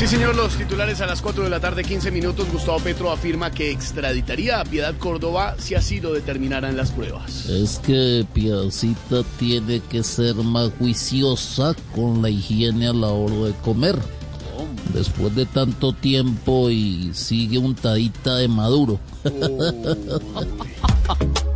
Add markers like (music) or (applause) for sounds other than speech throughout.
Sí, señor, los titulares a las 4 de la tarde, 15 minutos. Gustavo Petro afirma que extraditaría a Piedad Córdoba si así lo determinaran las pruebas. Es que Piedacita tiene que ser más juiciosa con la higiene a la hora de comer. Después de tanto tiempo y sigue untadita de maduro. (laughs)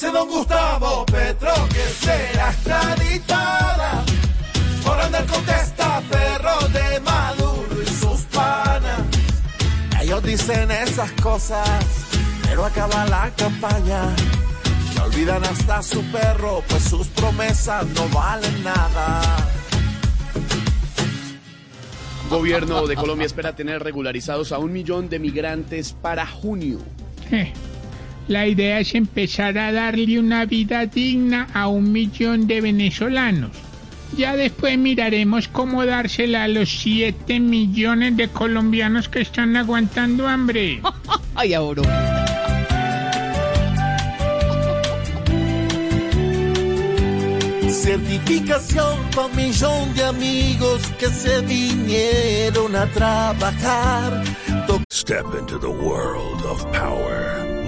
Dice don Gustavo Petro que será extraditada por andar con testaferro de Maduro y sus panas. Ellos dicen esas cosas, pero acaba la campaña. Y olvidan hasta su perro, pues sus promesas no valen nada. Gobierno de Colombia espera tener regularizados a un millón de migrantes para junio. Eh, La idea es empezar a darle una vida digna a un millón de venezolanos. Ya después miraremos cómo dársela a los 7 millones de colombianos que están aguantando hambre. (laughs) Ay, ahora. Certificación para un millón de amigos que se vinieron a trabajar. Step into the world of power,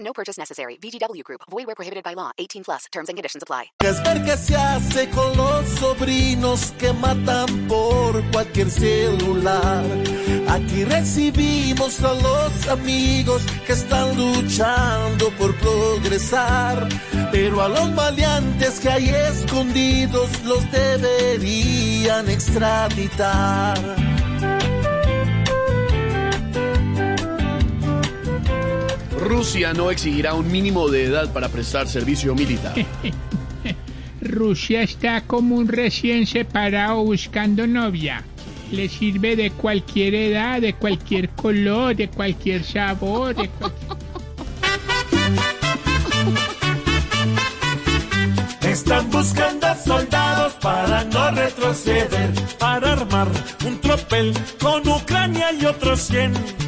No purchase necessary. VGW Group. Void where prohibited by law. 18 plus. Terms and conditions apply. Es ver qué se hace con los sobrinos que matan por cualquier celular. Aquí recibimos a los amigos que están luchando por progresar. Pero a los maleantes que hay escondidos los deberían extraditar. Rusia no exigirá un mínimo de edad para prestar servicio militar. (laughs) Rusia está como un recién separado buscando novia. Le sirve de cualquier edad, de cualquier color, de cualquier sabor, de cualquier... Están buscando soldados para no retroceder, para armar un tropel con Ucrania y otros 100.